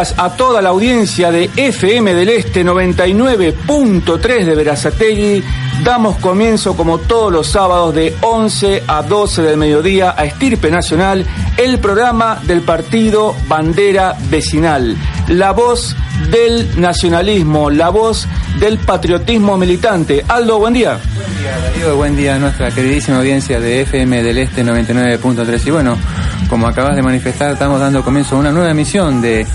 A toda la audiencia de FM del Este 99.3 de Verazategui. Damos comienzo como todos los sábados de 11 a 12 del mediodía a Estirpe Nacional, el programa del partido Bandera Vecinal. La voz del nacionalismo, la voz del patriotismo militante. Aldo, buen día. Buen día, Darío, buen día a nuestra queridísima audiencia de FM del Este 99.3. Y bueno, como acabas de manifestar, estamos dando comienzo a una nueva emisión de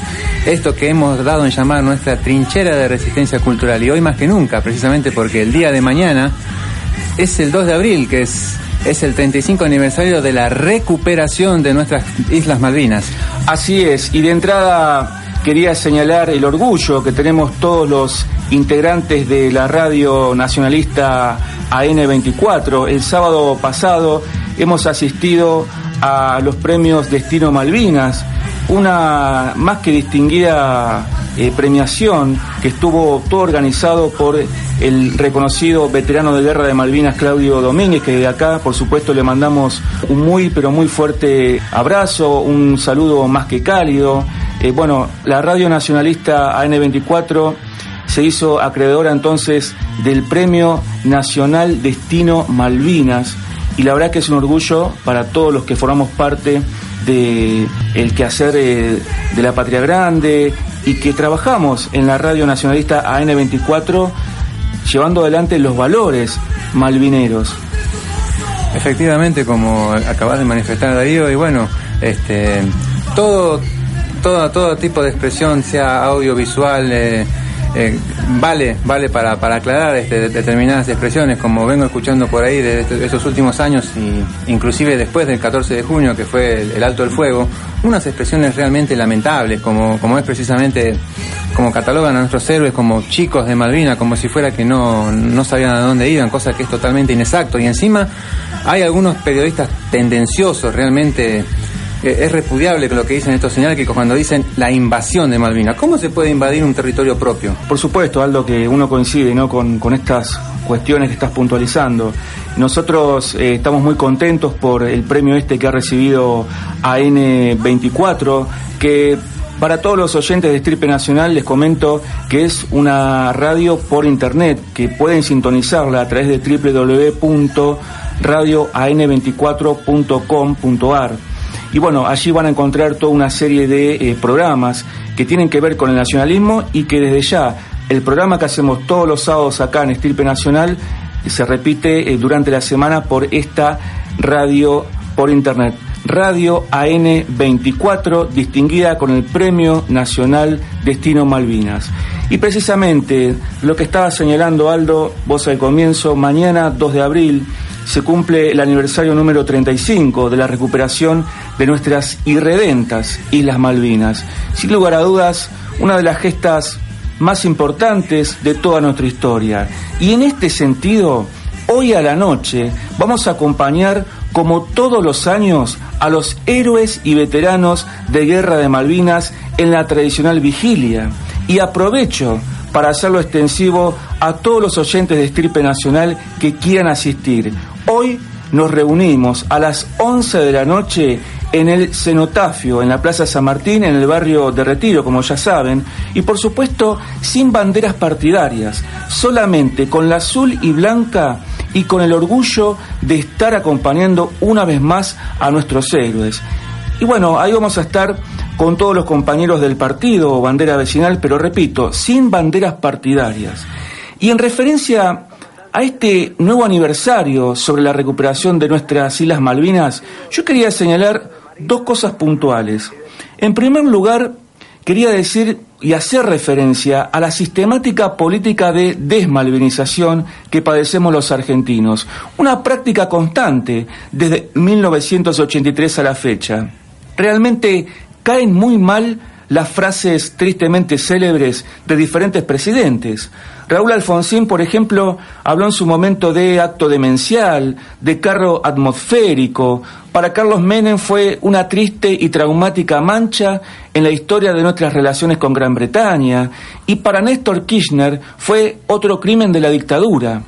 esto que hemos dado en llamar nuestra trinchera de resistencia cultural. Y hoy más que nunca, precisamente porque el día de mañana es el 2 de abril, que es es el 35 aniversario de la recuperación de nuestras Islas Malvinas. Así es, y de entrada quería señalar el orgullo que tenemos todos los integrantes de la radio nacionalista AN24. El sábado pasado hemos asistido a los premios Destino Malvinas, una más que distinguida eh, premiación que estuvo todo organizado por el reconocido veterano de guerra de Malvinas Claudio Domínguez, que de acá por supuesto le mandamos un muy pero muy fuerte abrazo, un saludo más que cálido. Eh, bueno, la radio nacionalista AN24 se hizo acreedora entonces del Premio Nacional Destino Malvinas y la verdad que es un orgullo para todos los que formamos parte de el quehacer eh, de la patria grande y que trabajamos en la radio nacionalista AN24 llevando adelante los valores malvineros. Efectivamente, como acabas de manifestar Darío, y bueno, este todo todo, todo tipo de expresión, sea audiovisual, eh, eh, vale, vale para, para aclarar este, determinadas expresiones, como vengo escuchando por ahí de estos, últimos años, y inclusive después del 14 de junio, que fue el, alto del fuego, unas expresiones realmente lamentables, como, como es precisamente, como catalogan a nuestros héroes como chicos de Malvina, como si fuera que no, no sabían a dónde iban, cosa que es totalmente inexacto. Y encima hay algunos periodistas tendenciosos realmente es repudiable lo que dicen estos señales que cuando dicen la invasión de Malvinas. ¿Cómo se puede invadir un territorio propio? Por supuesto, Aldo, que uno coincide ¿no? con, estas cuestiones que estás puntualizando. Nosotros eh, estamos muy contentos por el premio este que ha recibido AN24, que para todos los oyentes de Stripe Nacional les comento que es una radio por internet que pueden sintonizarla a través de www.radioan24.com.ar y bueno, allí van a encontrar toda una serie de eh, programas que tienen que ver con el nacionalismo y que desde ya el programa que hacemos todos los sábados acá en Estirpe Nacional se repite eh, durante la semana por esta radio por internet. Radio AN24, distinguida con el Premio Nacional Destino Malvinas. Y precisamente lo que estaba señalando Aldo, vos al comienzo, mañana 2 de abril, se cumple el aniversario número 35 de la recuperación de nuestras irredentas Islas Malvinas. Sin lugar a dudas, una de las gestas más importantes de toda nuestra historia. Y en este sentido, hoy a la noche vamos a acompañar, como todos los años, a los héroes y veteranos de Guerra de Malvinas en la tradicional vigilia. Y aprovecho para hacerlo extensivo a todos los oyentes de Estirpe Nacional que quieran asistir. Hoy nos reunimos a las 11 de la noche en el cenotafio, en la Plaza San Martín, en el barrio de Retiro, como ya saben, y por supuesto sin banderas partidarias, solamente con la azul y blanca y con el orgullo de estar acompañando una vez más a nuestros héroes. Y bueno, ahí vamos a estar con todos los compañeros del partido, bandera vecinal, pero repito, sin banderas partidarias. Y en referencia a este nuevo aniversario sobre la recuperación de nuestras Islas Malvinas, yo quería señalar dos cosas puntuales. En primer lugar, quería decir y hacer referencia a la sistemática política de desmalvinización que padecemos los argentinos, una práctica constante desde 1983 a la fecha. Realmente caen muy mal las frases tristemente célebres de diferentes presidentes. Raúl Alfonsín, por ejemplo, habló en su momento de acto demencial, de carro atmosférico. Para Carlos Menem fue una triste y traumática mancha en la historia de nuestras relaciones con Gran Bretaña. Y para Néstor Kirchner fue otro crimen de la dictadura.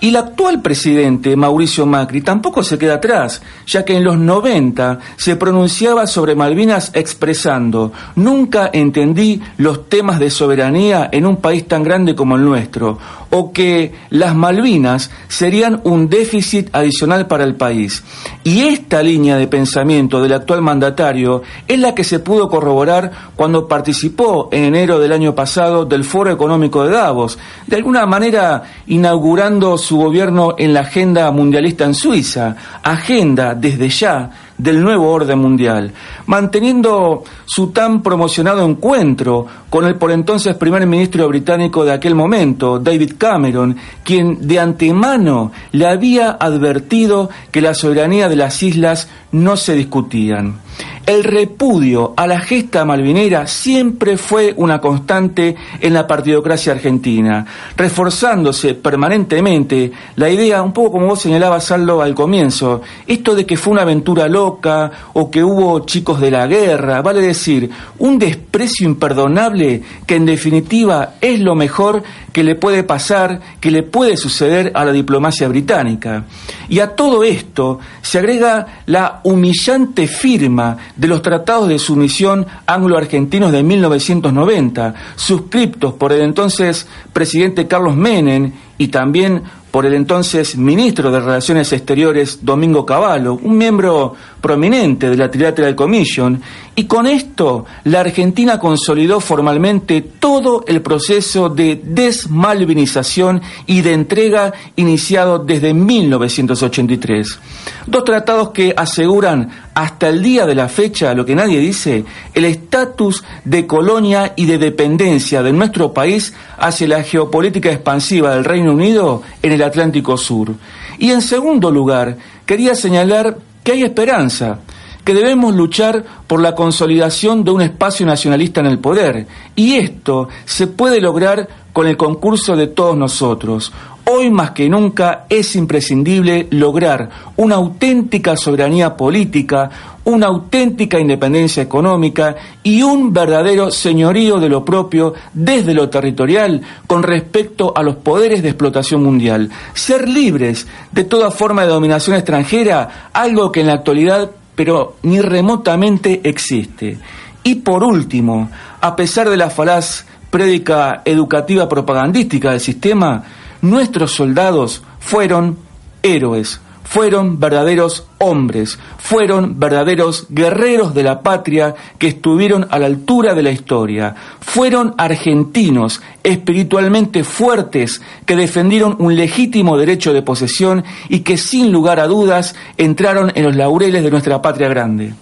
Y el actual presidente, Mauricio Macri, tampoco se queda atrás, ya que en los 90 se pronunciaba sobre Malvinas expresando, nunca entendí los temas de soberanía en un país tan grande como el nuestro, o que las Malvinas serían un déficit adicional para el país. Y esta línea de pensamiento del actual mandatario es la que se pudo corroborar cuando participó en enero del año pasado del Foro Económico de Davos, de alguna manera inaugurando su gobierno en la agenda mundialista en Suiza, agenda desde ya del nuevo orden mundial, manteniendo su tan promocionado encuentro con el por entonces primer ministro británico de aquel momento, David Cameron, quien de antemano le había advertido que la soberanía de las islas no se discutían. El repudio a la gesta malvinera siempre fue una constante en la partidocracia argentina, reforzándose permanentemente la idea, un poco como vos señalabas, Aldo, al comienzo, esto de que fue una aventura loca o que hubo chicos de la guerra, vale decir, un desprecio imperdonable que en definitiva es lo mejor que le puede pasar, que le puede suceder a la diplomacia británica. Y a todo esto se agrega la humillante firma de los tratados de sumisión anglo-argentinos de 1990, suscriptos por el entonces presidente Carlos Menem y también por el entonces ministro de Relaciones Exteriores Domingo Cavallo, un miembro prominente de la Trilateral Commission, y con esto la Argentina consolidó formalmente todo el proceso de desmalvinización y de entrega iniciado desde 1983. Dos tratados que aseguran hasta el día de la fecha, lo que nadie dice, el estatus de colonia y de dependencia de nuestro país hacia la geopolítica expansiva del Reino Unido en el Atlántico Sur. Y en segundo lugar, quería señalar que hay esperanza, que debemos luchar por la consolidación de un espacio nacionalista en el poder, y esto se puede lograr con el concurso de todos nosotros. Hoy más que nunca es imprescindible lograr una auténtica soberanía política, una auténtica independencia económica y un verdadero señorío de lo propio desde lo territorial con respecto a los poderes de explotación mundial. Ser libres de toda forma de dominación extranjera, algo que en la actualidad pero ni remotamente existe. Y por último, a pesar de la falaz prédica educativa propagandística del sistema, nuestros soldados fueron héroes, fueron verdaderos hombres, fueron verdaderos guerreros de la patria que estuvieron a la altura de la historia, fueron argentinos espiritualmente fuertes que defendieron un legítimo derecho de posesión y que sin lugar a dudas entraron en los laureles de nuestra patria grande.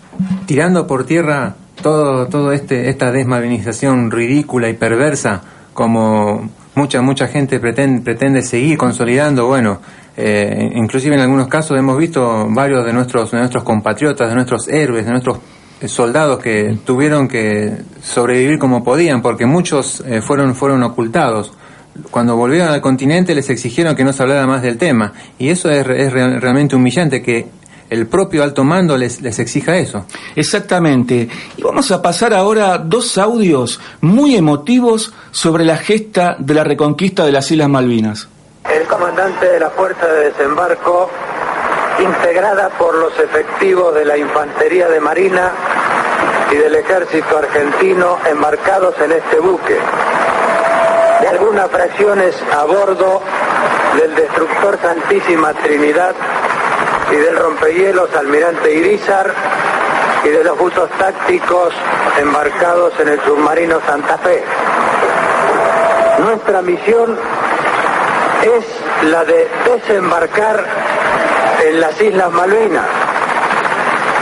Tirando por tierra todo, todo este, esta desmalvinización ridícula y perversa como mucha mucha gente pretende, pretende seguir consolidando, bueno, eh, inclusive en algunos casos hemos visto varios de nuestros, de nuestros compatriotas, de nuestros héroes, de nuestros eh, soldados que tuvieron que sobrevivir como podían, porque muchos eh, fueron, fueron ocultados. Cuando volvieron al continente les exigieron que no se hablara más del tema. Y eso es, es realmente humillante, que el propio alto mando les, les exija eso. Exactamente. Y vamos a pasar ahora dos audios muy emotivos sobre la gesta de la reconquista de las Islas Malvinas. El comandante de la Fuerza de Desembarco, integrada por los efectivos de la Infantería de Marina y del Ejército Argentino embarcados en este buque, de algunas fracciones a bordo del destructor Santísima Trinidad y del rompehielos Almirante Irizar y de los buzos tácticos embarcados en el submarino Santa Fe. Nuestra misión es la de desembarcar en las Islas Malvinas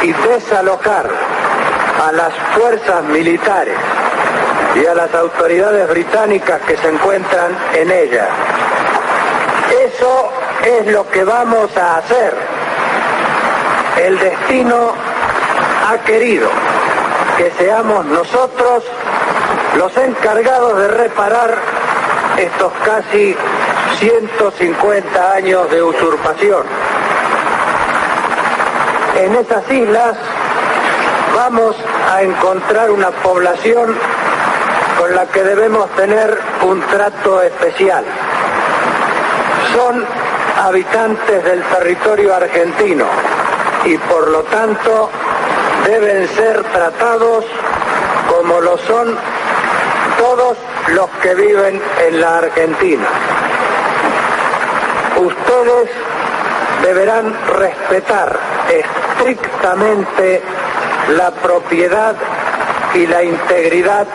y desalojar a las fuerzas militares y a las autoridades británicas que se encuentran en ellas. Eso es lo que vamos a hacer. El destino ha querido que seamos nosotros los encargados de reparar estos casi 150 años de usurpación. En esas islas vamos a encontrar una población con la que debemos tener un trato especial. Son habitantes del territorio argentino y por lo tanto deben ser tratados como lo son todos los que viven en la Argentina. Ustedes deberán respetar estrictamente la propiedad y la integridad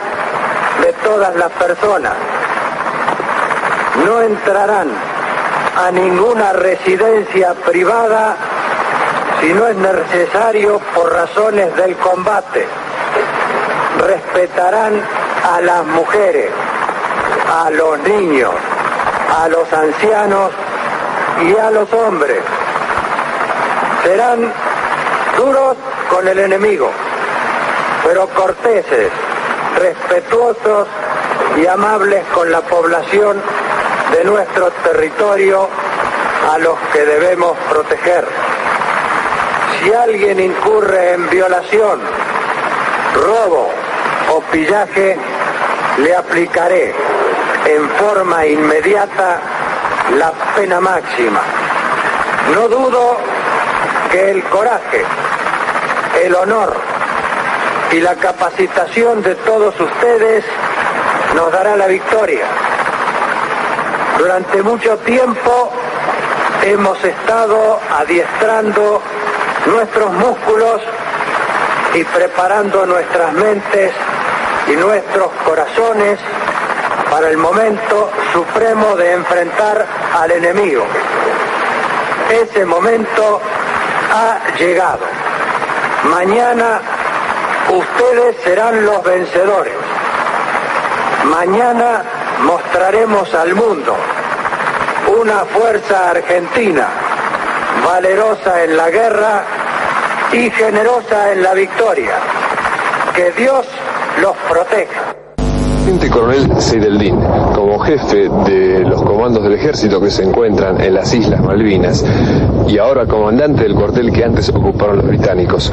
de todas las personas. No entrarán a ninguna residencia privada si no es necesario por razones del combate. Respetarán a las mujeres, a los niños, a los ancianos y a los hombres. Serán duros con el enemigo, pero corteses, respetuosos y amables con la población de nuestro territorio a los que debemos proteger. Si alguien incurre en violación, robo o pillaje, le aplicaré en forma inmediata la pena máxima. No dudo que el coraje, el honor y la capacitación de todos ustedes nos dará la victoria. Durante mucho tiempo hemos estado adiestrando nuestros músculos y preparando nuestras mentes y nuestros corazones para el momento supremo de enfrentar al enemigo. Ese momento ha llegado. Mañana ustedes serán los vencedores. Mañana mostraremos al mundo una fuerza argentina, valerosa en la guerra y generosa en la victoria. Que Dios los proteja. Teniente Coronel Seideldín, como jefe de los comandos del ejército que se encuentran en las Islas Malvinas y ahora comandante del cuartel que antes ocuparon los británicos,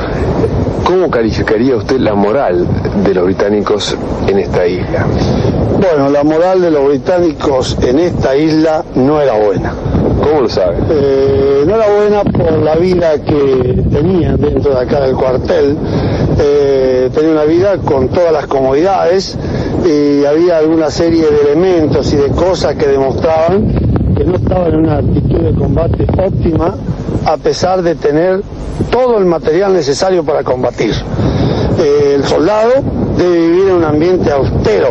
¿cómo calificaría usted la moral de los británicos en esta isla? Bueno, la moral de los británicos en esta isla no era buena. ¿Cómo lo sabe? Eh, no era buena por la vida que tenían dentro de acá del cuartel. Eh, tenía una vida con todas las comodidades y había alguna serie de elementos y de cosas que demostraban que no estaban en una actitud de combate óptima a pesar de tener todo el material necesario para combatir. Eh, el soldado debe vivir en un ambiente austero,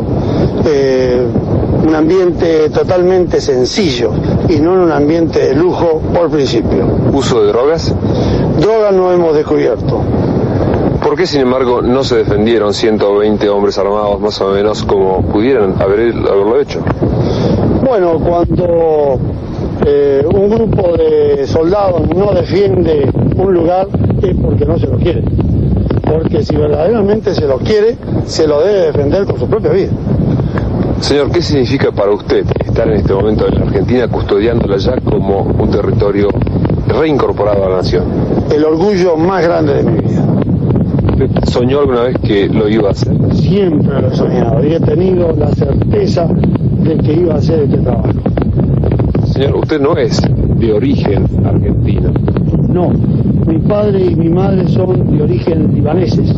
eh, un ambiente totalmente sencillo y no en un ambiente de lujo por principio. ¿Uso de drogas? Drogas no hemos descubierto. ¿Por qué, sin embargo, no se defendieron 120 hombres armados más o menos como pudieran haber, haberlo hecho? Bueno, cuando eh, un grupo de soldados no defiende un lugar es porque no se lo quiere. Porque si verdaderamente se lo quiere, se lo debe defender con su propia vida. Señor, ¿qué significa para usted estar en este momento en la Argentina custodiándola ya como un territorio reincorporado a la nación? El orgullo más grande de mi vida. ¿Usted soñó alguna vez que lo iba a hacer? Siempre lo he soñado y he tenido la certeza de que iba a hacer este trabajo. Señor, usted no es de origen argentino. No, mi padre y mi madre son de origen libaneses,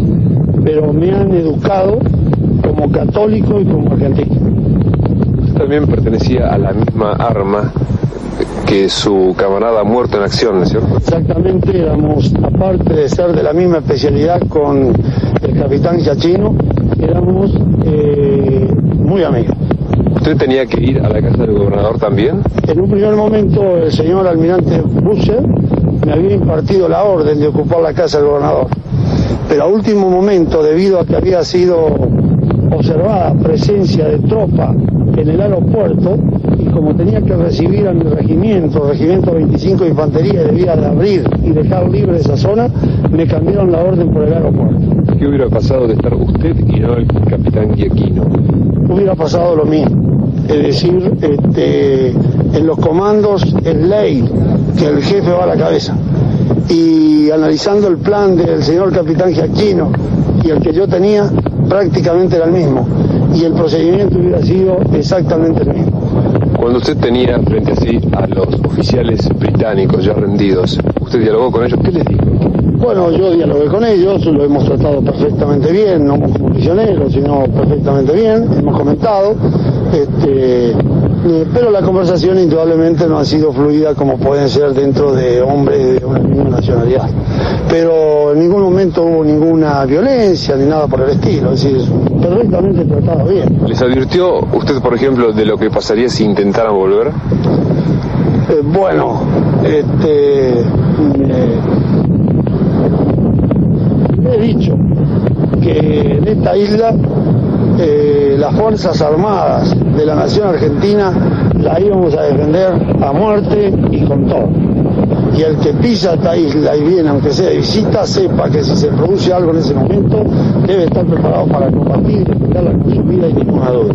pero me han educado como católico y como argentino. Usted también pertenecía a la misma arma que su camarada muerto en acción, ¿no es cierto? Exactamente, éramos, aparte de ser de la misma especialidad con el capitán Giachino, éramos eh, muy amigos. ¿Usted tenía que ir a la casa del gobernador también? En un primer momento el señor almirante Busser me había impartido la orden de ocupar la casa del gobernador, pero a último momento, debido a que había sido observada presencia de tropa en el aeropuerto, y como tenía que recibir a mi regimiento, regimiento 25 de infantería, debía de abrir y dejar libre esa zona, me cambiaron la orden por el aeropuerto. ¿Qué hubiera pasado de estar usted y no el capitán Giaquino? Hubiera pasado lo mismo. Es decir, este, en los comandos es ley que el jefe va a la cabeza. Y analizando el plan del señor capitán Giaquino y el que yo tenía, prácticamente era el mismo. Y el procedimiento hubiera sido exactamente el mismo. Cuando usted tenía frente a sí a los oficiales británicos ya rendidos, ¿usted dialogó con ellos? ¿Qué les dijo? Bueno, yo dialogué con ellos, lo hemos tratado perfectamente bien, no como prisioneros, sino perfectamente bien, hemos comentado, este, eh, pero la conversación indudablemente no ha sido fluida como pueden ser dentro de hombres de una misma nacionalidad. Pero en ningún momento hubo ninguna violencia ni nada por el estilo, es decir, perfectamente tratado bien. ¿Les advirtió usted, por ejemplo, de lo que pasaría si intentaran volver? Eh, bueno, este, eh, he dicho que en esta isla eh, las Fuerzas Armadas de la Nación Argentina la íbamos a defender a muerte y con todo. Y el que pisa esta isla y viene, aunque sea de visita, sepa que si se produce algo en ese momento, debe estar preparado para combatir y defenderla con su vida y ninguna duda.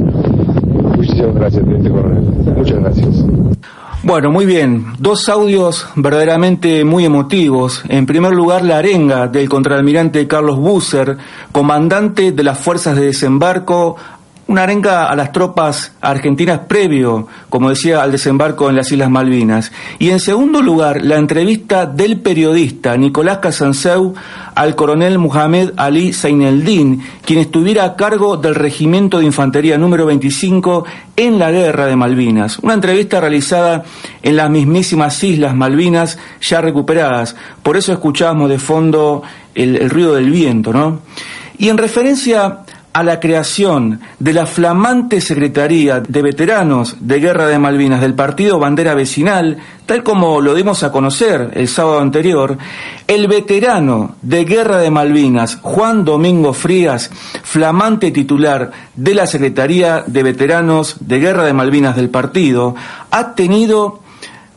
Muchísimas gracias, Teniente Coronel. Muchas gracias. Bueno, muy bien. Dos audios verdaderamente muy emotivos. En primer lugar, la arenga del contraalmirante Carlos Busser, comandante de las fuerzas de desembarco una arenga a las tropas argentinas previo, como decía, al desembarco en las Islas Malvinas. Y en segundo lugar, la entrevista del periodista Nicolás Casanseu al coronel Muhammad Ali Zaineldin, quien estuviera a cargo del Regimiento de Infantería número 25 en la Guerra de Malvinas. Una entrevista realizada en las mismísimas Islas Malvinas ya recuperadas. Por eso escuchábamos de fondo el ruido del viento, ¿no? Y en referencia a la creación de la flamante Secretaría de Veteranos de Guerra de Malvinas del Partido Bandera Vecinal, tal como lo dimos a conocer el sábado anterior, el veterano de Guerra de Malvinas, Juan Domingo Frías, flamante titular de la Secretaría de Veteranos de Guerra de Malvinas del partido, ha tenido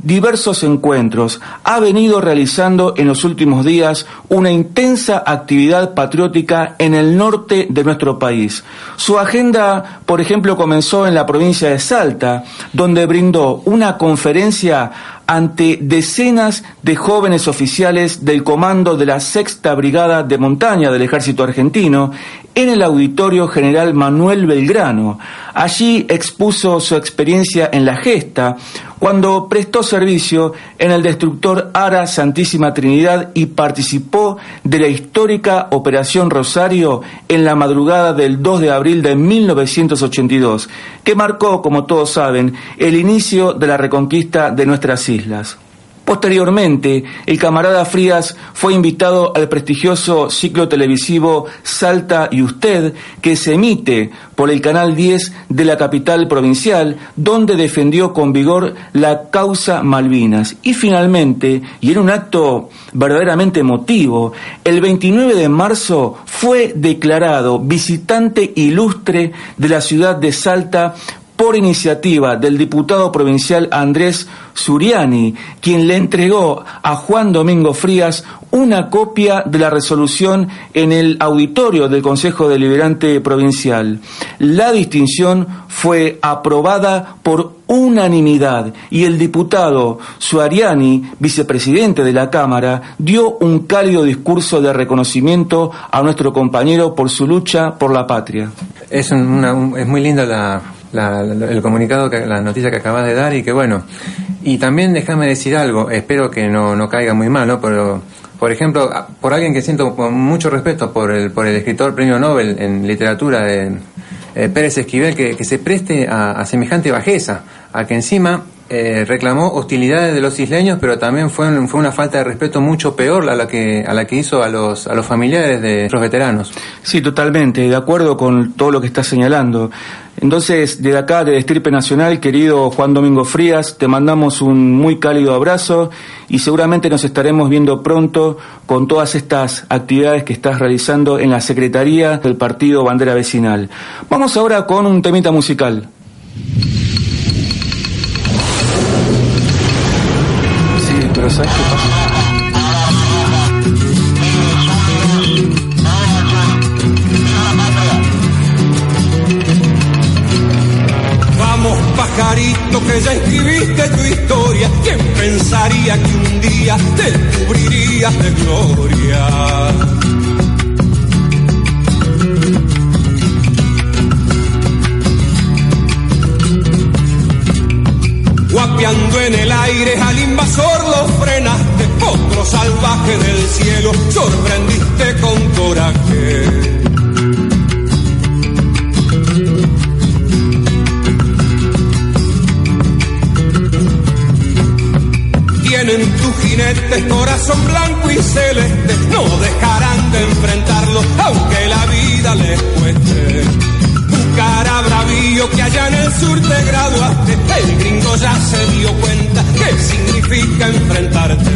diversos encuentros, ha venido realizando en los últimos días una intensa actividad patriótica en el norte de nuestro país. Su agenda, por ejemplo, comenzó en la provincia de Salta, donde brindó una conferencia ante decenas de jóvenes oficiales del comando de la Sexta Brigada de Montaña del Ejército Argentino en el Auditorio General Manuel Belgrano. Allí expuso su experiencia en la gesta cuando prestó servicio en el destructor Ara Santísima Trinidad y participó de la histórica Operación Rosario en la madrugada del 2 de abril de 1982, que marcó, como todos saben, el inicio de la reconquista de nuestras islas. Posteriormente, el camarada Frías fue invitado al prestigioso ciclo televisivo Salta y Usted, que se emite por el Canal 10 de la capital provincial, donde defendió con vigor la causa Malvinas. Y finalmente, y en un acto verdaderamente emotivo, el 29 de marzo fue declarado visitante ilustre de la ciudad de Salta por iniciativa del diputado provincial Andrés Suriani, quien le entregó a Juan Domingo Frías una copia de la resolución en el auditorio del Consejo Deliberante Provincial. La distinción fue aprobada por unanimidad y el diputado Suariani, vicepresidente de la Cámara, dio un cálido discurso de reconocimiento a nuestro compañero por su lucha por la patria. Es, es muy linda la, el comunicado, que, la noticia que acabas de dar y que bueno, y también déjame decir algo, espero que no, no caiga muy mal, ¿no? Pero, por ejemplo, por alguien que siento mucho respeto por el, por el escritor premio Nobel en literatura de eh, Pérez Esquivel, que, que se preste a, semejante bajeza, a que encima eh, reclamó hostilidades de los isleños, pero también fue, fue una falta de respeto mucho peor a la que, a la que hizo a los, a los familiares de los veteranos. Sí, totalmente, de acuerdo con todo lo que está señalando. Entonces, desde acá, de Estirpe Nacional, querido Juan Domingo Frías, te mandamos un muy cálido abrazo y seguramente nos estaremos viendo pronto con todas estas actividades que estás realizando en la Secretaría del Partido Bandera Vecinal. Vamos ahora con un temita musical. ¿Sabes qué pasa? pajarito que ya escribiste tu historia, ¿quién pensaría que un día te cubrirías de gloria? golpeando en el aire, al invasor lo frenaste, otro salvaje del cielo, sorprendiste con coraje. tienen tus jinetes corazón blanco y celeste, no dejarán de enfrentarlo, aunque la vida les cueste. Bravío que allá en el sur te graduaste, el gringo ya se dio cuenta qué significa enfrentarte.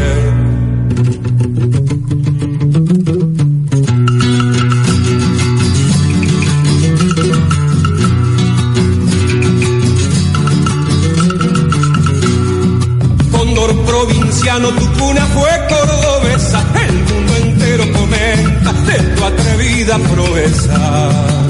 provinciano, tu cuna fue cordobesa, el mundo entero comenta de tu atrevida proeza.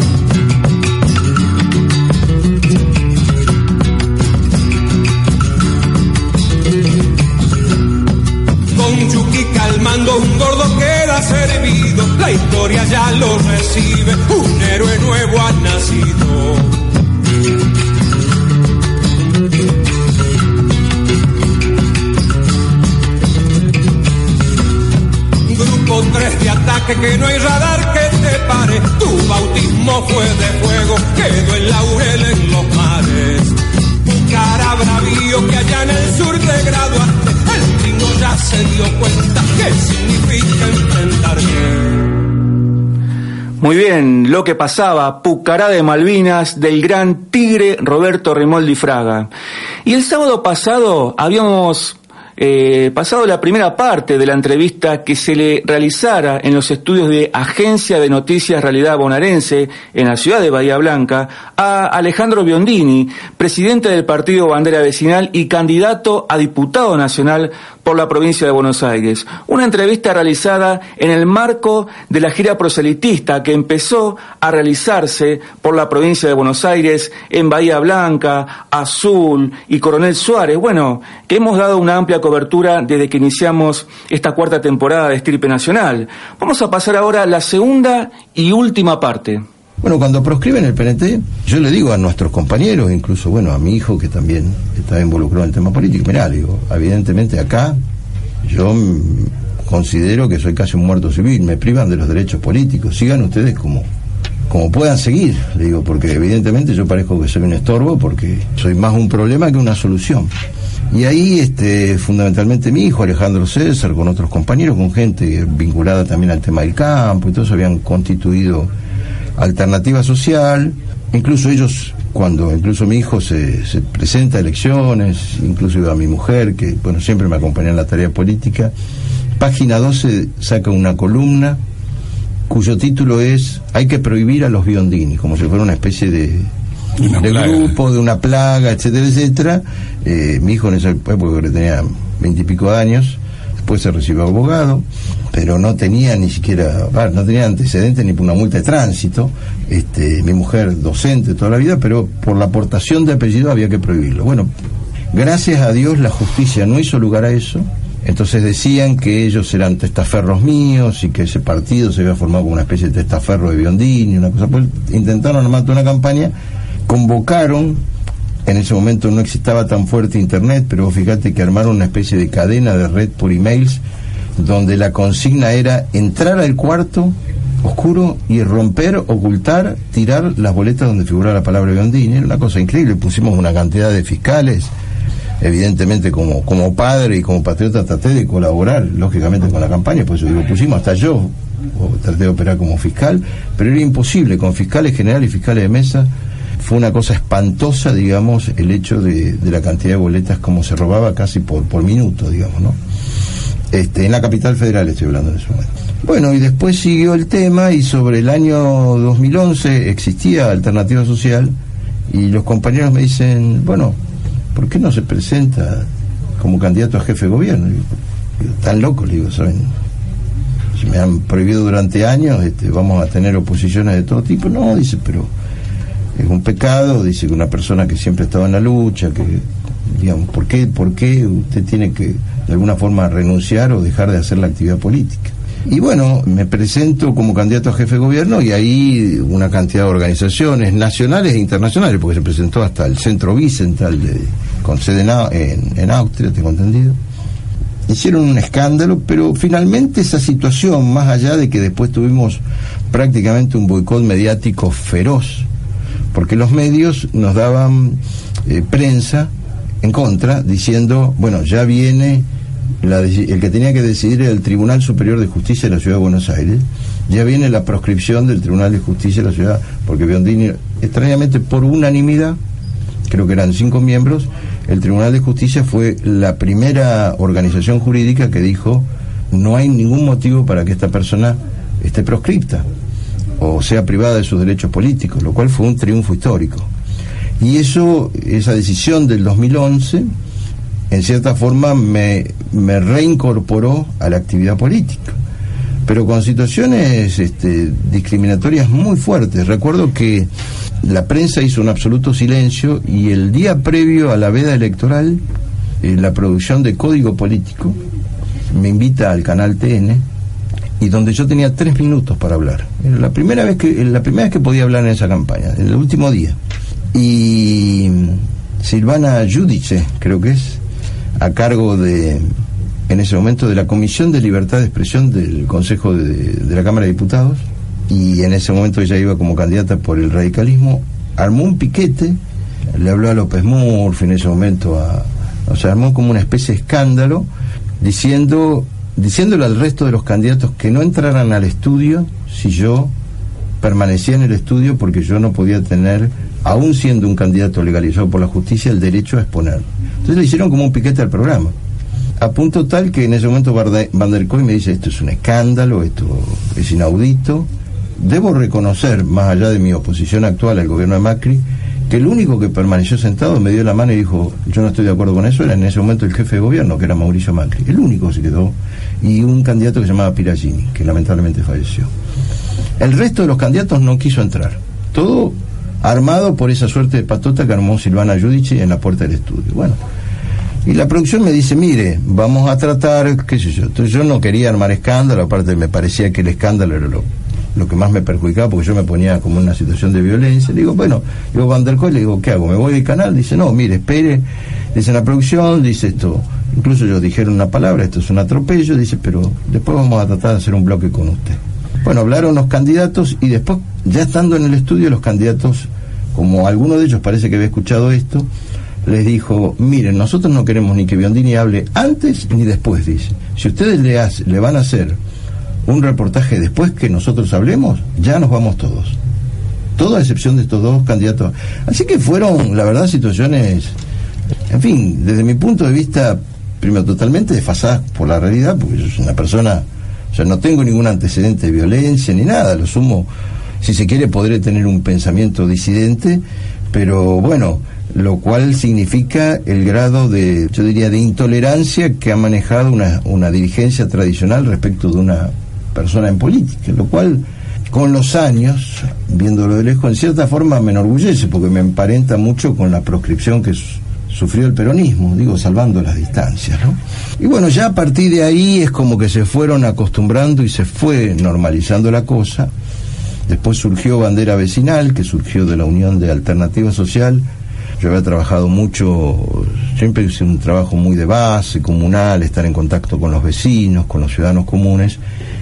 Calmando un gordo queda servido, la historia ya lo recibe, un héroe nuevo ha nacido. tres de ataque que no hay radar que te pare. Tu bautismo fue de fuego, quedó el laurel en los mares. Cara bravío que allá en el sur te graduaste, el gringo ya se dio cuenta qué significa enfrentarte. Muy bien, lo que pasaba, Pucará de Malvinas del gran tigre Roberto Remoldi Fraga. Y el sábado pasado habíamos eh, pasado la primera parte de la entrevista que se le realizara en los estudios de Agencia de Noticias Realidad Bonaerense en la ciudad de Bahía Blanca a Alejandro Biondini, presidente del Partido Bandera Vecinal y candidato a diputado nacional por la provincia de Buenos Aires. Una entrevista realizada en el marco de la gira proselitista que empezó a realizarse por la provincia de Buenos Aires en Bahía Blanca, Azul y Coronel Suárez. Bueno, que hemos dado una amplia cobertura desde que iniciamos esta cuarta temporada de Estirpe Nacional. Vamos a pasar ahora a la segunda y última parte. Bueno, cuando proscriben el PNT, yo le digo a nuestros compañeros, incluso, bueno, a mi hijo que también está involucrado en el tema político, mirá, digo, evidentemente acá yo considero que soy casi un muerto civil, me privan de los derechos políticos, sigan ustedes como, como puedan seguir, le digo, porque evidentemente yo parezco que soy un estorbo porque soy más un problema que una solución. Y ahí, este, fundamentalmente mi hijo, Alejandro César, con otros compañeros, con gente vinculada también al tema del campo, y todos habían constituido alternativa social, incluso ellos, cuando incluso mi hijo se, se presenta a elecciones, incluso a mi mujer, que bueno, siempre me acompaña en la tarea política, página 12 saca una columna cuyo título es Hay que prohibir a los biondini, como si fuera una especie de, de grupo, de una plaga, etcétera, etcétera. Eh, mi hijo en esa época tenía veintipico años, después se recibió abogado, pero no tenía ni siquiera, no tenía antecedentes ni por una multa de tránsito. Este, mi mujer docente toda la vida, pero por la aportación de apellido había que prohibirlo. Bueno, gracias a Dios la justicia no hizo lugar a eso. Entonces decían que ellos eran testaferros míos y que ese partido se había formado como una especie de testaferro de Biondini, una cosa. Pues intentaron armar una campaña, convocaron en ese momento no existaba tan fuerte internet, pero fíjate que armaron una especie de cadena de red por emails donde la consigna era entrar al cuarto oscuro y romper, ocultar, tirar las boletas donde figuraba la palabra Biondini. Era una cosa increíble. Pusimos una cantidad de fiscales. Evidentemente, como, como padre y como patriota, traté de colaborar, lógicamente, con la campaña. Pues digo, pusimos hasta yo, traté de operar como fiscal, pero era imposible. Con fiscales generales y fiscales de mesa fue una cosa espantosa, digamos, el hecho de, la cantidad de boletas como se robaba casi por, por minuto, digamos, ¿no? Este, en la capital federal estoy hablando en ese momento. Bueno, y después siguió el tema y sobre el año 2011 existía Alternativa Social y los compañeros me dicen, bueno, ¿por qué no se presenta como candidato a jefe de gobierno? tan loco, le digo, ¿saben? Si me han prohibido durante años, este, vamos a tener oposiciones de todo tipo. No, dice, pero es un pecado, dice que una persona que siempre estaba en la lucha, que, digamos, ¿por qué, ¿por qué usted tiene que de alguna forma renunciar o dejar de hacer la actividad política? Y bueno, me presento como candidato a jefe de gobierno y ahí una cantidad de organizaciones nacionales e internacionales, porque se presentó hasta el Centro Bicental de, con sede en, en Austria, tengo entendido. hicieron un escándalo, pero finalmente esa situación, más allá de que después tuvimos prácticamente un boicot mediático feroz, porque los medios nos daban eh, prensa en contra, diciendo, bueno, ya viene el que tenía que decidir el Tribunal Superior de Justicia de la Ciudad de Buenos Aires, ya viene la proscripción del Tribunal de Justicia de la Ciudad, porque Biondini, extrañamente por unanimidad, creo que eran cinco miembros, el Tribunal de Justicia fue la primera organización jurídica que dijo no hay ningún motivo para que esta persona esté proscripta o sea privada de sus derechos políticos, lo cual fue un triunfo histórico. Y eso, esa decisión del 2011, en cierta forma me, reincorporó a la actividad política, pero con situaciones este, discriminatorias muy fuertes. Recuerdo que la prensa hizo un absoluto silencio y el día previo a la veda electoral, eh, la producción de Código Político me invita al canal TN y donde yo tenía tres minutos para hablar. La primera vez que la primera vez que podía hablar en esa campaña, el último día. Y Silvana Judice, creo que es, a cargo de en ese momento de la Comisión de Libertad de Expresión del Consejo de, de la Cámara de Diputados, y en ese momento ella iba como candidata por el radicalismo, armó un piquete, le habló a López Murphy en ese momento, a, o sea, armó como una especie de escándalo, diciendo, diciéndole al resto de los candidatos que no entraran al estudio si yo permanecía en el estudio porque yo no podía tener, aún siendo un candidato legalizado por la justicia, el derecho a exponer. Entonces le hicieron como un piquete al programa. A punto tal que en ese momento Van der Koy me dice, esto es un escándalo, esto es inaudito, debo reconocer, más allá de mi oposición actual al gobierno de Macri, que el único que permaneció sentado me dio la mano y dijo, yo no estoy de acuerdo con eso, era en ese momento el jefe de gobierno, que era Mauricio Macri. El único se quedó, y un candidato que se llamaba Piragini, que lamentablemente falleció. El resto de los candidatos no quiso entrar. Todo armado por esa suerte de patota que armó Silvana Giudici en la puerta del estudio. Bueno, y la producción me dice, mire, vamos a tratar, qué sé yo. Entonces yo no quería armar escándalo, aparte me parecía que el escándalo era lo lo que más me perjudicaba porque yo me ponía como en una situación de violencia. Le digo, bueno, yo Van der le digo, ¿qué hago? ¿Me voy del canal? Dice, no, mire, espere. Dice, la producción, dice esto. Incluso ellos dijeron una palabra, esto es un atropello. Dice, pero después vamos a tratar de hacer un bloque con usted. Bueno, hablaron los candidatos y después, ya estando en el estudio, los candidatos, como alguno de ellos parece que había escuchado esto, les dijo, miren, nosotros no queremos ni que Biondini hable antes ni después, dice. Si ustedes le, le van a hacer un reportaje después que nosotros hablemos, ya nos vamos todos. Toda excepción de estos dos candidatos. Así que fueron, la verdad, situaciones, en fin, desde mi punto de vista, primero, totalmente desfasadas por la realidad, porque yo soy una persona, o sea, no tengo ningún antecedente de violencia ni nada, lo sumo, si se quiere, podré tener un pensamiento disidente, pero bueno, lo cual significa el grado de, yo diría, de intolerancia que ha manejado una, una dirigencia tradicional respecto de una persona en política, lo cual con los años, viéndolo de lejos, en cierta forma me enorgullece porque me emparenta mucho con la proscripción que sufrió el peronismo, digo, salvando las distancias, ¿no? Y bueno, ya a partir de ahí es como que se fueron acostumbrando y se fue normalizando la cosa. Después surgió Bandera Vecinal, que surgió de la Unión de Alternativa Social. Yo había trabajado mucho, siempre hice un trabajo muy de base, comunal, estar en contacto con los vecinos, con los ciudadanos comunes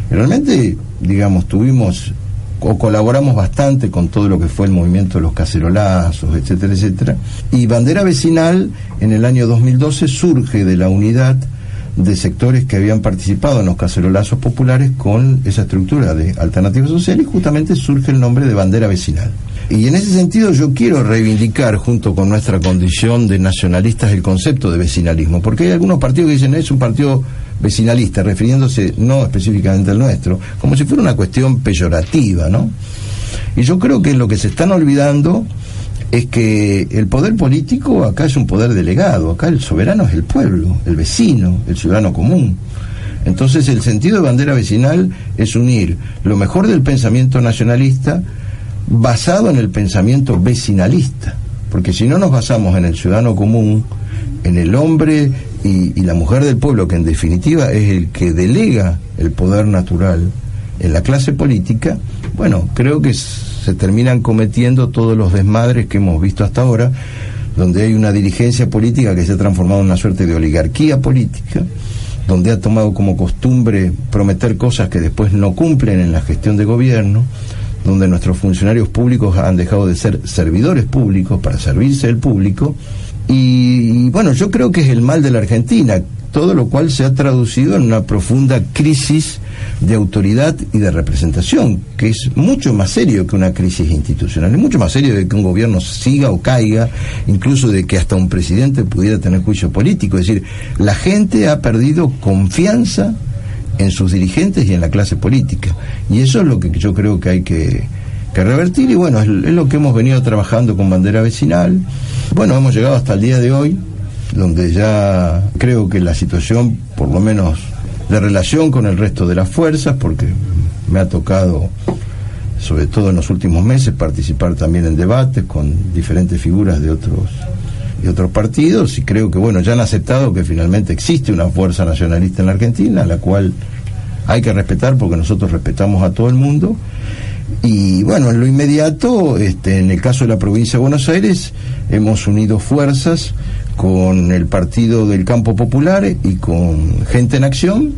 realmente, digamos, tuvimos o colaboramos bastante con todo lo que fue el movimiento de los cacerolazos, etcétera, etcétera. Y Bandera Vecinal en el año 2012 surge de la unidad de sectores que habían participado en los cacerolazos populares con esa estructura de alternativa social y justamente surge el nombre de Bandera Vecinal. Y en ese sentido yo quiero reivindicar junto con nuestra condición de nacionalistas el concepto de vecinalismo, porque hay algunos partidos que dicen es un partido vecinalista, refiriéndose no específicamente al nuestro, como si fuera una cuestión peyorativa, ¿no? Y yo creo que lo que se están olvidando es que el poder político acá es un poder delegado, acá el soberano es el pueblo, el vecino, el ciudadano común. Entonces el sentido de bandera vecinal es unir lo mejor del pensamiento nacionalista basado en el pensamiento vecinalista, porque si no nos basamos en el ciudadano común, en el hombre y, la mujer del pueblo, que en definitiva es el que delega el poder natural en la clase política, bueno, creo que se terminan cometiendo todos los desmadres que hemos visto hasta ahora, donde hay una dirigencia política que se ha transformado en una suerte de oligarquía política, donde ha tomado como costumbre prometer cosas que después no cumplen en la gestión de gobierno, donde nuestros funcionarios públicos han dejado de ser servidores públicos para servirse del público. Y, bueno, yo creo que es el mal de la Argentina, todo lo cual se ha traducido en una profunda crisis de autoridad y de representación, que es mucho más serio que una crisis institucional, es mucho más serio de que un gobierno siga o caiga, incluso de que hasta un presidente pudiera tener juicio político. Es decir, la gente ha perdido confianza en sus dirigentes y en la clase política. Y eso es lo que yo creo que hay que, revertir y bueno, es, lo que hemos venido trabajando con bandera vecinal. Bueno, hemos llegado hasta el día de hoy, donde ya creo que la situación, por lo menos de relación con el resto de las fuerzas, porque me ha tocado, sobre todo en los últimos meses, participar también en debates con diferentes figuras de otros y otros partidos y creo que bueno ya han aceptado que finalmente existe una fuerza nacionalista en la Argentina la cual hay que respetar porque nosotros respetamos a todo el mundo y bueno en lo inmediato este en el caso de la provincia de Buenos Aires hemos unido fuerzas con el partido del campo popular y con gente en acción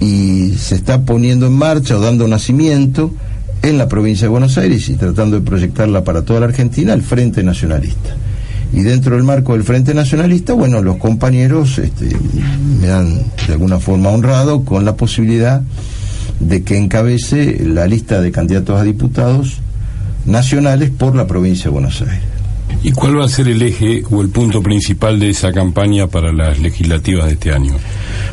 y se está poniendo en marcha o dando nacimiento en la provincia de Buenos Aires y tratando de proyectarla para toda la Argentina el Frente Nacionalista. Y dentro del marco del Frente Nacionalista, bueno, los compañeros este, me han de alguna forma honrado con la posibilidad de que encabece la lista de candidatos a diputados nacionales por la provincia de Buenos Aires. ¿Y cuál va a ser el eje o el punto principal de esa campaña para las legislativas de este año?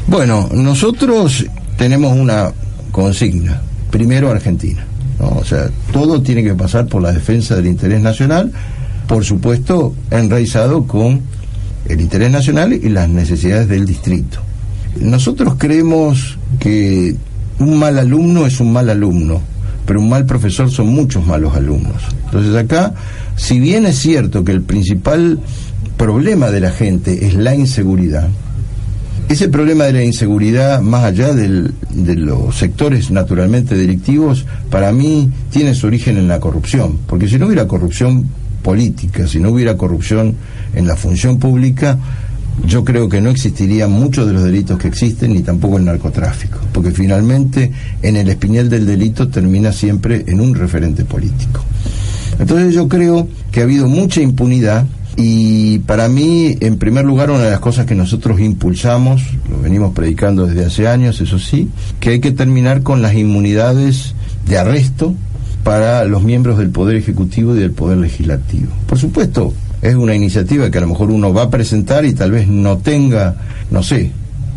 Bueno, nosotros tenemos una consigna. Primero Argentina. O sea, todo tiene que pasar por la defensa del interés nacional por supuesto, enraizado con el interés nacional y las necesidades del distrito. Nosotros creemos que un mal alumno es un mal alumno, pero un mal profesor son muchos malos alumnos. Entonces acá, si bien es cierto que el principal problema de la gente es la inseguridad, ese problema de la inseguridad, más allá de los sectores naturalmente delictivos, para mí tiene su origen en la corrupción, porque si no hubiera corrupción política, si no hubiera corrupción en la función pública, yo creo que no existirían muchos de los delitos que existen, ni tampoco el narcotráfico, porque finalmente en el espinel del delito termina siempre en un referente político. Entonces yo creo que ha habido mucha impunidad y para mí, en primer lugar, una de las cosas que nosotros impulsamos, lo venimos predicando desde hace años, eso sí, que hay que terminar con las inmunidades de arresto para los miembros del Poder Ejecutivo y del Poder Legislativo. Por supuesto, es una iniciativa que a lo mejor uno va a presentar y tal vez no tenga, no sé,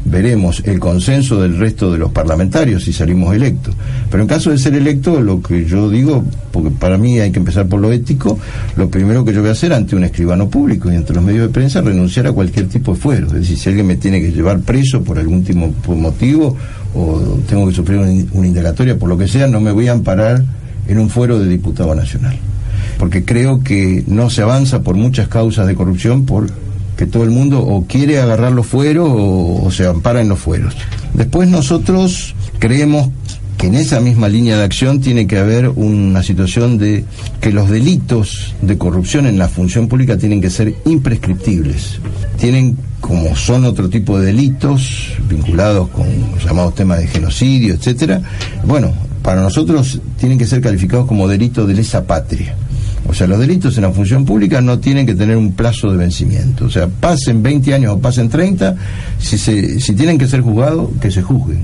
veremos el consenso del resto de los parlamentarios si salimos electos. Pero en caso de ser electo, lo que yo digo, porque para mí hay que empezar por lo ético, lo primero que yo voy a hacer ante un escribano público y ante los medios de prensa, renunciar a cualquier tipo de fuero. Es decir, si alguien me tiene que llevar preso por algún tipo, motivo o tengo que sufrir una indagatoria por lo que sea, no me voy a amparar en un fuero de diputado nacional. Porque creo que no se avanza por muchas causas de corrupción porque todo el mundo o quiere agarrar los fueros o, se ampara en los fueros. Después nosotros creemos que en esa misma línea de acción tiene que haber una situación de que los delitos de corrupción en la función pública tienen que ser imprescriptibles. Tienen, como son otro tipo de delitos vinculados con llamados temas de genocidio, etcétera, bueno, para nosotros tienen que ser calificados como delitos de lesa patria. O sea, los delitos en la función pública no tienen que tener un plazo de vencimiento. O sea, pasen 20 años o pasen 30, si, se, si tienen que ser juzgados, que se juzguen.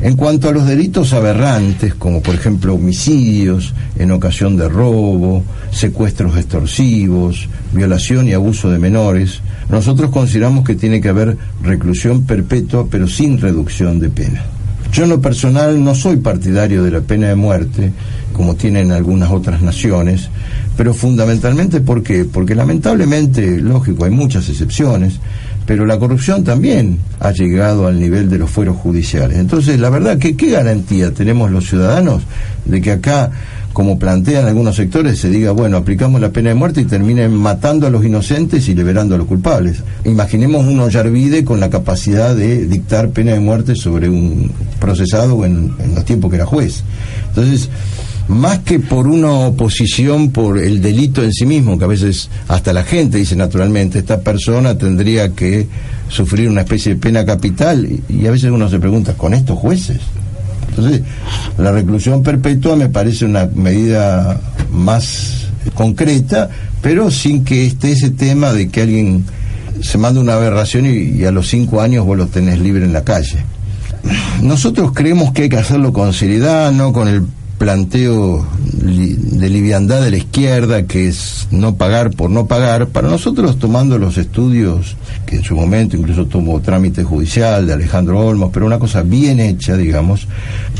En cuanto a los delitos aberrantes, como por ejemplo homicidios en ocasión de robo, secuestros extorsivos, violación y abuso de menores, nosotros consideramos que tiene que haber reclusión perpetua, pero sin reducción de pena. Yo en lo personal no soy partidario de la pena de muerte, como tienen algunas otras naciones, pero fundamentalmente ¿por qué? Porque lamentablemente, lógico, hay muchas excepciones, pero la corrupción también ha llegado al nivel de los fueros judiciales. Entonces, la verdad, ¿qué, qué garantía tenemos los ciudadanos de que acá como plantean algunos sectores, se diga, bueno, aplicamos la pena de muerte y terminen matando a los inocentes y liberando a los culpables. Imaginemos un Ollarvide con la capacidad de dictar pena de muerte sobre un procesado en, en los tiempos que era juez. Entonces, más que por una oposición por el delito en sí mismo, que a veces hasta la gente dice naturalmente, esta persona tendría que sufrir una especie de pena capital, y a veces uno se pregunta, ¿con estos jueces? Entonces, la reclusión perpetua me parece una medida más concreta, pero sin que esté ese tema de que alguien se manda una aberración y, y a los cinco años vos lo tenés libre en la calle. Nosotros creemos que hay que hacerlo con seriedad, no con el planteo de liviandad de la izquierda, que es no pagar por no pagar, para nosotros tomando los estudios, que en su momento incluso tomó trámite judicial de Alejandro Olmos, pero una cosa bien hecha, digamos,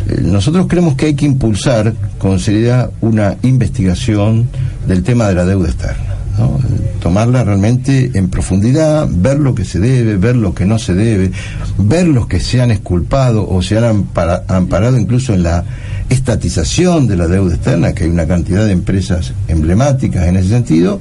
eh, nosotros creemos que hay que impulsar con seriedad una investigación del tema de la deuda externa. ¿No? tomarla realmente en profundidad, ver lo que se debe, ver lo que no se debe, ver los que se han esculpado o se han ampara, amparado incluso en la estatización de la deuda externa, que hay una cantidad de empresas emblemáticas en ese sentido,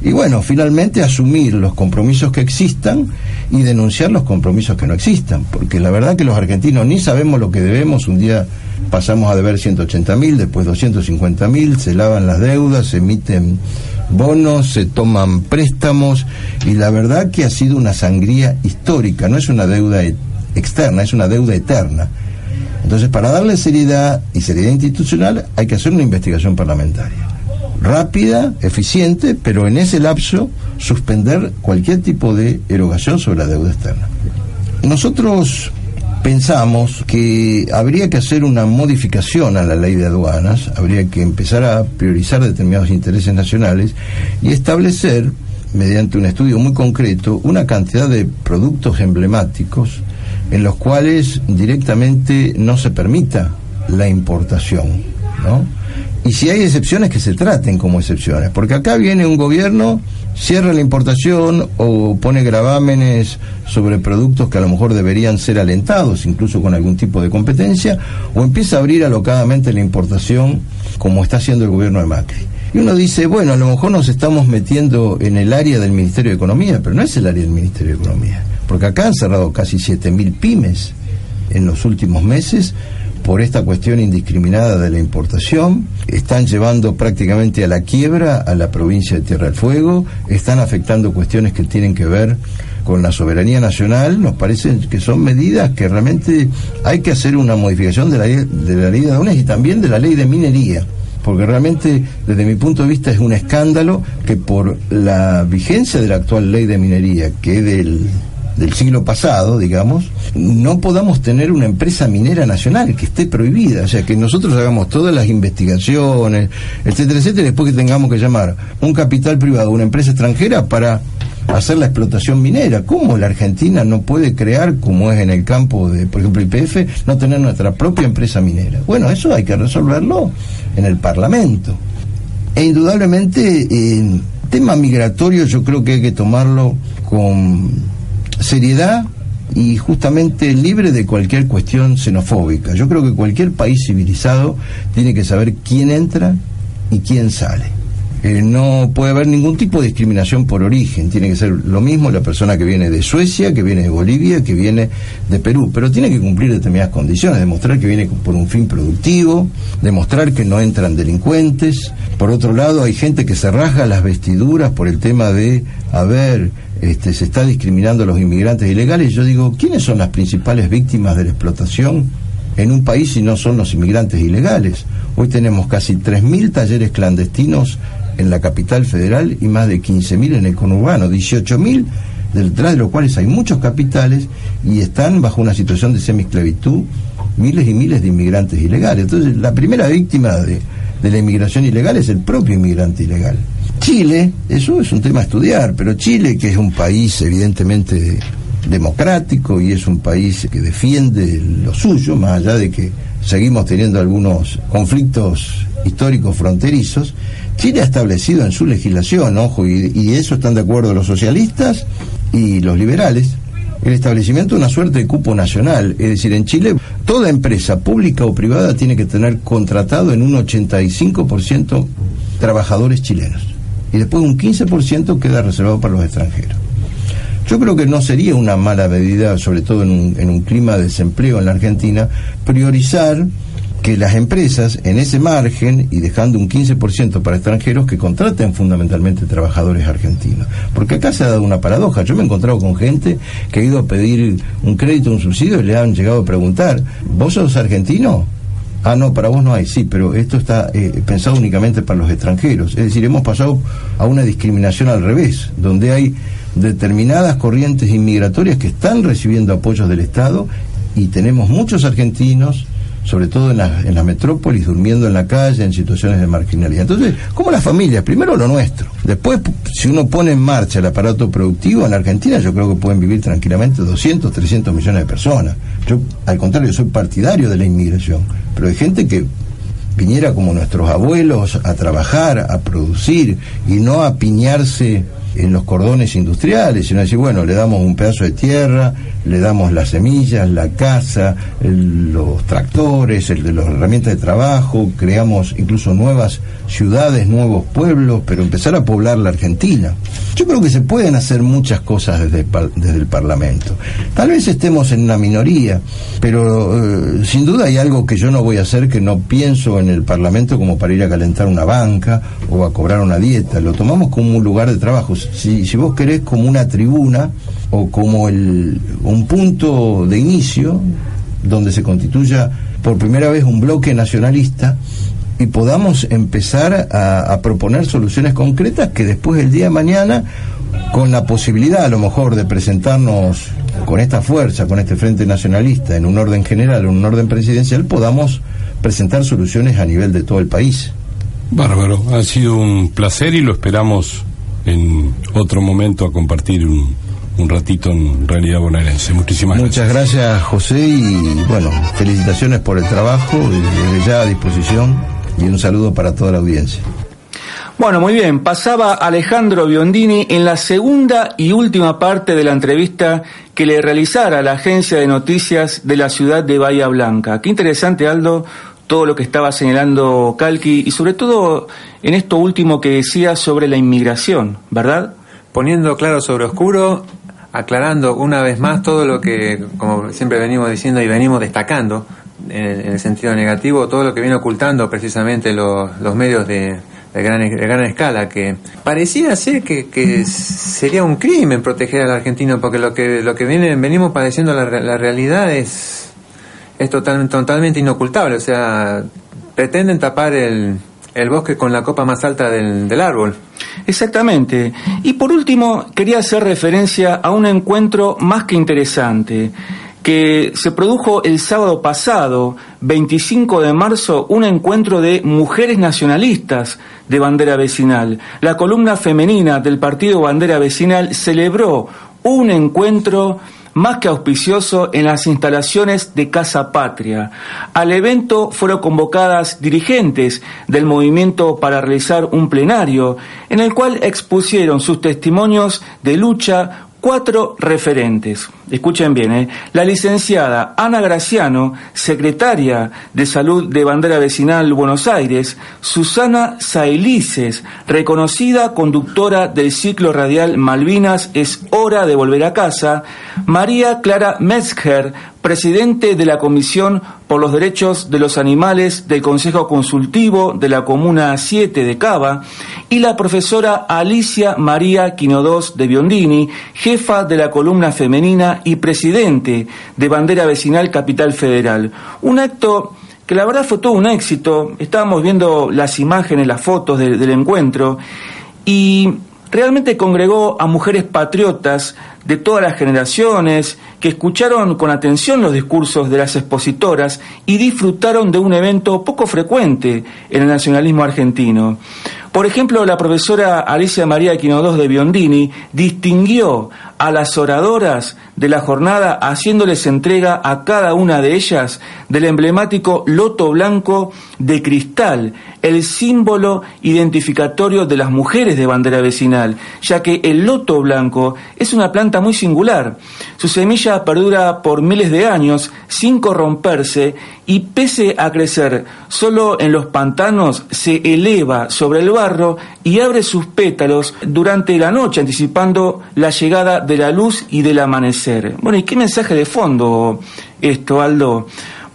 y bueno, finalmente asumir los compromisos que existan y denunciar los compromisos que no existan, porque la verdad que los argentinos ni sabemos lo que debemos, un día pasamos a deber 180 mil, después 250 mil, se lavan las deudas, se emiten bonos, se toman préstamos y la verdad que ha sido una sangría histórica, no es una deuda e- externa, es una deuda eterna. Entonces, para darle seriedad y seriedad institucional hay que hacer una investigación parlamentaria. Rápida, eficiente, pero en ese lapso suspender cualquier tipo de erogación sobre la deuda externa. Nosotros pensamos que habría que hacer una modificación a la ley de aduanas, habría que empezar a priorizar determinados intereses nacionales y establecer, mediante un estudio muy concreto, una cantidad de productos emblemáticos en los cuales directamente no se permita la importación, ¿no? Y si hay excepciones, que se traten como excepciones, porque acá viene un gobierno, cierra la importación o pone gravámenes sobre productos que a lo mejor deberían ser alentados, incluso con algún tipo de competencia, o empieza a abrir alocadamente la importación, como está haciendo el gobierno de Macri. Y uno dice, bueno, a lo mejor nos estamos metiendo en el área del Ministerio de Economía, pero no es el área del Ministerio de Economía, porque acá han cerrado casi 7.000 pymes en los últimos meses por esta cuestión indiscriminada de la importación, están llevando prácticamente a la quiebra a la provincia de Tierra del Fuego, están afectando cuestiones que tienen que ver con la soberanía nacional, nos parece que son medidas que realmente hay que hacer una modificación de la, de la ley de aduanas y también de la ley de minería porque realmente desde mi punto de vista es un escándalo que por la vigencia de la actual ley de minería, que del del siglo pasado, digamos, no podamos tener una empresa minera nacional que esté prohibida, o sea, que nosotros hagamos todas las investigaciones, etcétera, etcétera, después que tengamos que llamar un capital privado, una empresa extranjera para hacer la explotación minera. ¿Cómo la Argentina no puede crear, como es en el campo de, por ejemplo, IPF, no tener nuestra propia empresa minera? Bueno, eso hay que resolverlo en el Parlamento. E indudablemente, el tema migratorio yo creo que hay que tomarlo con seriedad y justamente libre de cualquier cuestión xenofóbica. Yo creo que cualquier país civilizado tiene que saber quién entra y quién sale. Eh, no puede haber ningún tipo de discriminación por origen. Tiene que ser lo mismo la persona que viene de Suecia, que viene de Bolivia, que viene de Perú. Pero tiene que cumplir determinadas condiciones, demostrar que viene por un fin productivo, demostrar que no entran delincuentes. Por otro lado, hay gente que se rasga las vestiduras por el tema de, a ver, este, se está discriminando a los inmigrantes ilegales. Yo digo, ¿quiénes son las principales víctimas de la explotación en un país si no son los inmigrantes ilegales? Hoy tenemos casi 3.000 talleres clandestinos en la capital federal y más de 15.000 en el conurbano, 18.000 detrás de los cuales hay muchos capitales y están bajo una situación de semisclavitud miles y miles de inmigrantes ilegales. Entonces, la primera víctima de la inmigración ilegal es el propio inmigrante ilegal. Chile, eso es un tema a estudiar, pero Chile, que es un país evidentemente democrático y es un país que defiende lo suyo, más allá de que seguimos teniendo algunos conflictos históricos fronterizos, Chile ha establecido en su legislación, ojo, y, y eso están de acuerdo los socialistas y los liberales, el establecimiento de una suerte de cupo nacional. Es decir, en Chile toda empresa pública o privada tiene que tener contratado en un 85% trabajadores chilenos. Y después un 15% queda reservado para los extranjeros. Yo creo que no sería una mala medida, sobre todo en un, en un clima de desempleo en la Argentina, priorizar que las empresas en ese margen y dejando un 15% para extranjeros que contraten fundamentalmente trabajadores argentinos. Porque acá se ha dado una paradoja. Yo me he encontrado con gente que ha ido a pedir un crédito, un subsidio y le han llegado a preguntar, ¿vos sos argentino? Ah, no, para vos no hay, sí, pero esto está eh, pensado únicamente para los extranjeros. Es decir, hemos pasado a una discriminación al revés, donde hay determinadas corrientes inmigratorias que están recibiendo apoyos del Estado y tenemos muchos argentinos sobre todo en, la, en las metrópolis, durmiendo en la calle, en situaciones de marginalidad. Entonces, ¿cómo las familias? Primero lo nuestro. Después, si uno pone en marcha el aparato productivo, en la Argentina yo creo que pueden vivir tranquilamente 200, 300 millones de personas. Yo, al contrario, soy partidario de la inmigración, pero hay gente que viniera como nuestros abuelos a trabajar, a producir y no a piñarse en los cordones industriales, sino decir, bueno, le damos un pedazo de tierra, le damos las semillas, la casa, los tractores, el las herramientas de trabajo, creamos incluso nuevas ciudades, nuevos pueblos, pero empezar a poblar la Argentina. Yo creo que se pueden hacer muchas cosas desde, desde el Parlamento. Tal vez estemos en una minoría, pero eh, sin duda hay algo que yo no voy a hacer que no pienso en el Parlamento como para ir a calentar una banca o a cobrar una dieta. Lo tomamos como un lugar de trabajo. Si, vos querés como una tribuna o como el, un punto de inicio donde se constituya por primera vez un bloque nacionalista y podamos empezar a, proponer soluciones concretas que después del día de mañana, con la posibilidad a lo mejor de presentarnos con esta fuerza, con este frente nacionalista, en un orden general, en un orden presidencial, podamos presentar soluciones a nivel de todo el país. Bárbaro, ha sido un placer y lo esperamos en otro momento a compartir un, un ratito en realidad bonaerense. Muchísimas Muchas gracias. José y bueno, felicitaciones por el trabajo y desde ya a disposición y un saludo para toda la audiencia. Bueno, muy bien, pasaba Alejandro Biondini en la segunda y última parte de la entrevista que le realizara la agencia de noticias de la ciudad de Bahía Blanca. Qué interesante, Aldo, todo lo que estaba señalando Calqui y sobre todo en esto último que decía sobre la inmigración, ¿verdad? Poniendo claro sobre oscuro aclarando una vez más todo lo que, como siempre venimos diciendo y venimos destacando, en, el sentido negativo, todo lo que viene ocultando precisamente los, medios de, de, gran, de gran escala, que parecía ser que, sería un crimen proteger al argentino, porque lo que, lo que viene, venimos padeciendo la, la realidad es, es total, totalmente inocultable, o sea, pretenden tapar el, el bosque con la copa más alta del, del, árbol. Exactamente. Y por último, quería hacer referencia a un encuentro más que interesante que se produjo el sábado pasado, 25 de marzo, un encuentro de mujeres nacionalistas de bandera vecinal. La columna femenina del partido bandera vecinal celebró un encuentro más que auspicioso en las instalaciones de Casa Patria. Al evento fueron convocadas dirigentes del movimiento para realizar un plenario en el cual expusieron sus testimonios de lucha cuatro referentes. Escuchen bien, ¿eh? la licenciada Ana Graciano, secretaria de Salud de Bandera Vecinal Buenos Aires, Susana Sailices, reconocida conductora del ciclo radial Malvinas es hora de volver a casa, María Clara Metzger, presidente de la Comisión por los Derechos de los Animales del Consejo Consultivo de la Comuna 7 de Cava, y la profesora Alicia María Quinodós de Biondini, jefa de la columna femenina y presidente de Bandera Vecinal Capital Federal. Un acto que la verdad fue todo un éxito. Estábamos viendo las imágenes, las fotos del encuentro y realmente congregó a mujeres patriotas de todas las generaciones que escucharon con atención los discursos de las expositoras y disfrutaron de un evento poco frecuente en el nacionalismo argentino. Por ejemplo, la profesora Alicia María Quinodós de Biondini distinguió a las oradoras de la jornada haciéndoles entrega a cada una de ellas del emblemático loto blanco de cristal, el símbolo identificatorio de las mujeres de bandera vecinal, ya que el loto blanco es una planta muy singular. Su semilla perdura por miles de años sin corromperse y pese a crecer solo en los pantanos se eleva sobre el barro y abre sus pétalos durante la noche anticipando la llegada de la luz y del amanecer. Bueno, ¿y qué mensaje de fondo esto, Aldo?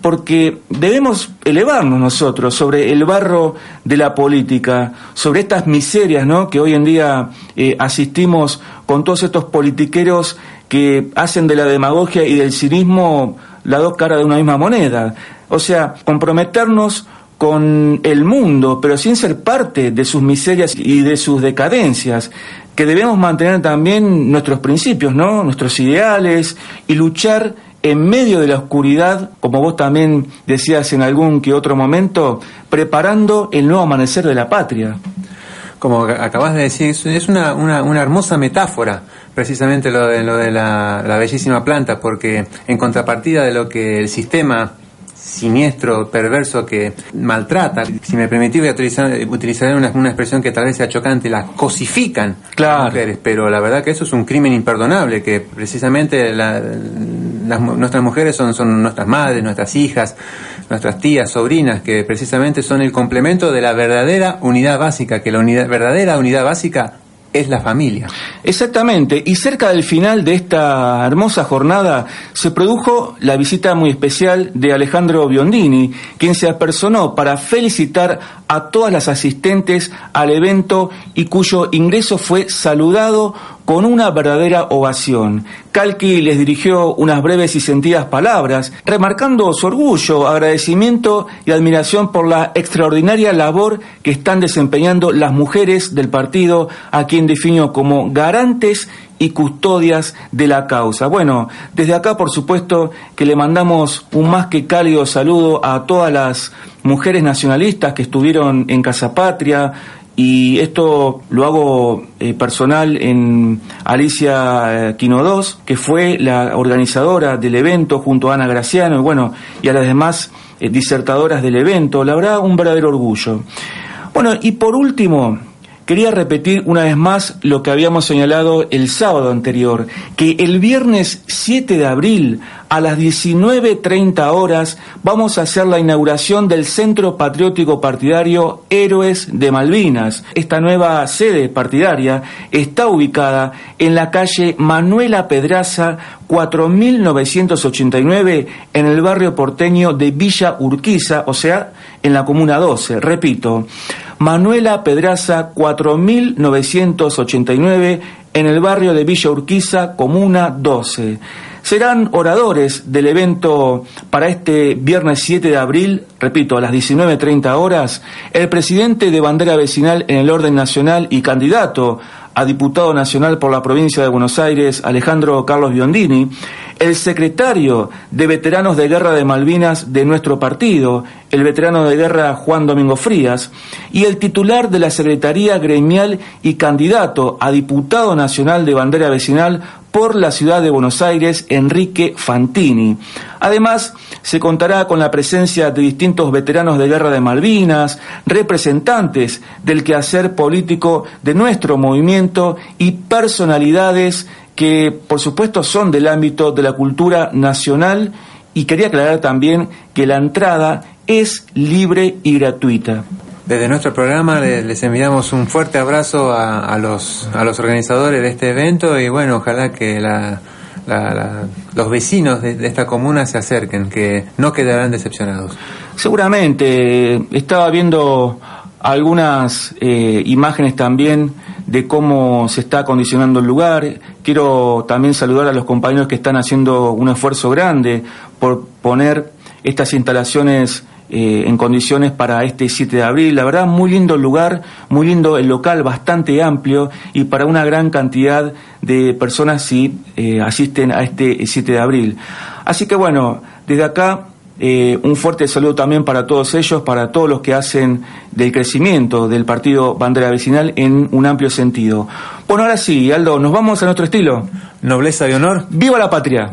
Porque debemos elevarnos nosotros sobre el barro de la política, sobre estas miserias ¿no? que hoy en día eh, asistimos con todos estos politiqueros que hacen de la demagogia y del cinismo la dos caras de una misma moneda. O sea, comprometernos con el mundo, pero sin ser parte de sus miserias y de sus decadencias, que debemos mantener también nuestros principios, ¿no? Nuestros ideales y luchar en medio de la oscuridad, como vos también decías en algún que otro momento, preparando el nuevo amanecer de la patria. Como acabas de decir, es una, una, una hermosa metáfora precisamente lo de, lo de la, la bellísima planta, porque en contrapartida de lo que el sistema siniestro, perverso que maltrata. Si me permitís, voy a utilizar, utilizaré una, una, expresión que tal vez sea chocante, las cosifican claro. las mujeres, pero la verdad que eso es un crimen imperdonable, que precisamente la, las, nuestras mujeres son, son nuestras madres, nuestras hijas, nuestras tías, sobrinas, que precisamente son el complemento de la verdadera unidad básica, que la unidad, verdadera unidad básica es la familia. Exactamente, y cerca del final de esta hermosa jornada se produjo la visita muy especial de Alejandro Biondini, quien se apersonó para felicitar a todas las asistentes al evento y cuyo ingreso fue saludado con una verdadera ovación. Calqui les dirigió unas breves y sentidas palabras, remarcando su orgullo, agradecimiento y admiración por la extraordinaria labor que están desempeñando las mujeres del partido, a quien definió como garantes y custodias de la causa. Bueno, desde acá por supuesto que le mandamos un más que cálido saludo a todas las mujeres nacionalistas que estuvieron en Casa Patria, y esto lo hago eh, personal en Alicia eh, Quino 2, que fue la organizadora del evento junto a Ana Graciano y bueno, y a las demás eh, disertadoras del evento. La verdad, un verdadero orgullo. Bueno, y por último, Quería repetir una vez más lo que habíamos señalado el sábado anterior, que el viernes 7 de abril a las 19.30 horas vamos a hacer la inauguración del Centro Patriótico Partidario Héroes de Malvinas. Esta nueva sede partidaria está ubicada en la calle Manuela Pedraza 4989 en el barrio porteño de Villa Urquiza, o sea, en la Comuna 12. Repito, Manuela Pedraza 4989 en el barrio de Villa Urquiza, Comuna 12. Serán oradores del evento para este viernes 7 de abril, repito, a las 19.30 horas, el presidente de bandera vecinal en el orden nacional y candidato a diputado nacional por la provincia de Buenos Aires, Alejandro Carlos Biondini, el secretario de veteranos de guerra de Malvinas de nuestro partido, el veterano de guerra Juan Domingo Frías, y el titular de la Secretaría Gremial y candidato a diputado nacional de bandera vecinal por la ciudad de Buenos Aires, Enrique Fantini. Además, se contará con la presencia de distintos veteranos de guerra de Malvinas, representantes del quehacer político de nuestro movimiento y personalidades que, por supuesto, son del ámbito de la cultura nacional y quería aclarar también que la entrada es libre y gratuita. Desde nuestro programa les enviamos un fuerte abrazo a, a, los, a los organizadores de este evento y bueno, ojalá que la, la, la, los vecinos de, de, esta comuna se acerquen, que no quedarán decepcionados. Seguramente, estaba viendo algunas eh, imágenes también de cómo se está acondicionando el lugar. Quiero también saludar a los compañeros que están haciendo un esfuerzo grande por poner estas instalaciones eh, en condiciones para este 7 de abril. La verdad, muy lindo el lugar, muy lindo el local, bastante amplio y para una gran cantidad de personas si eh, asisten a este 7 de abril. Así que bueno, desde acá eh, un fuerte saludo también para todos ellos, para todos los que hacen del crecimiento del partido Bandera Vecinal en un amplio sentido. Bueno, ahora sí, Aldo, nos vamos a nuestro estilo. Nobleza y honor. ¡Viva la patria!